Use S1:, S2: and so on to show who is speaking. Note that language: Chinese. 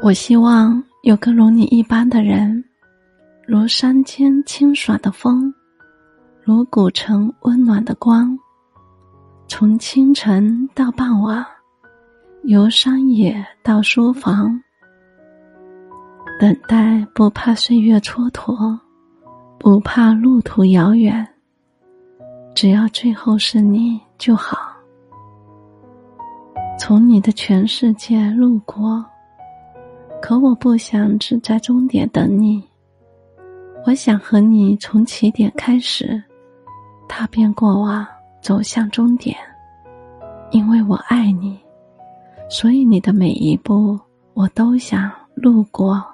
S1: 我希望有个如你一般的人，如山间清爽的风，如古城温暖的光。从清晨到傍晚，由山野到书房，等待不怕岁月蹉跎，不怕路途遥远，只要最后是你就好。从你的全世界路过，可我不想只在终点等你。我想和你从起点开始，踏遍过往。走向终点，因为我爱你，所以你的每一步我都想路过。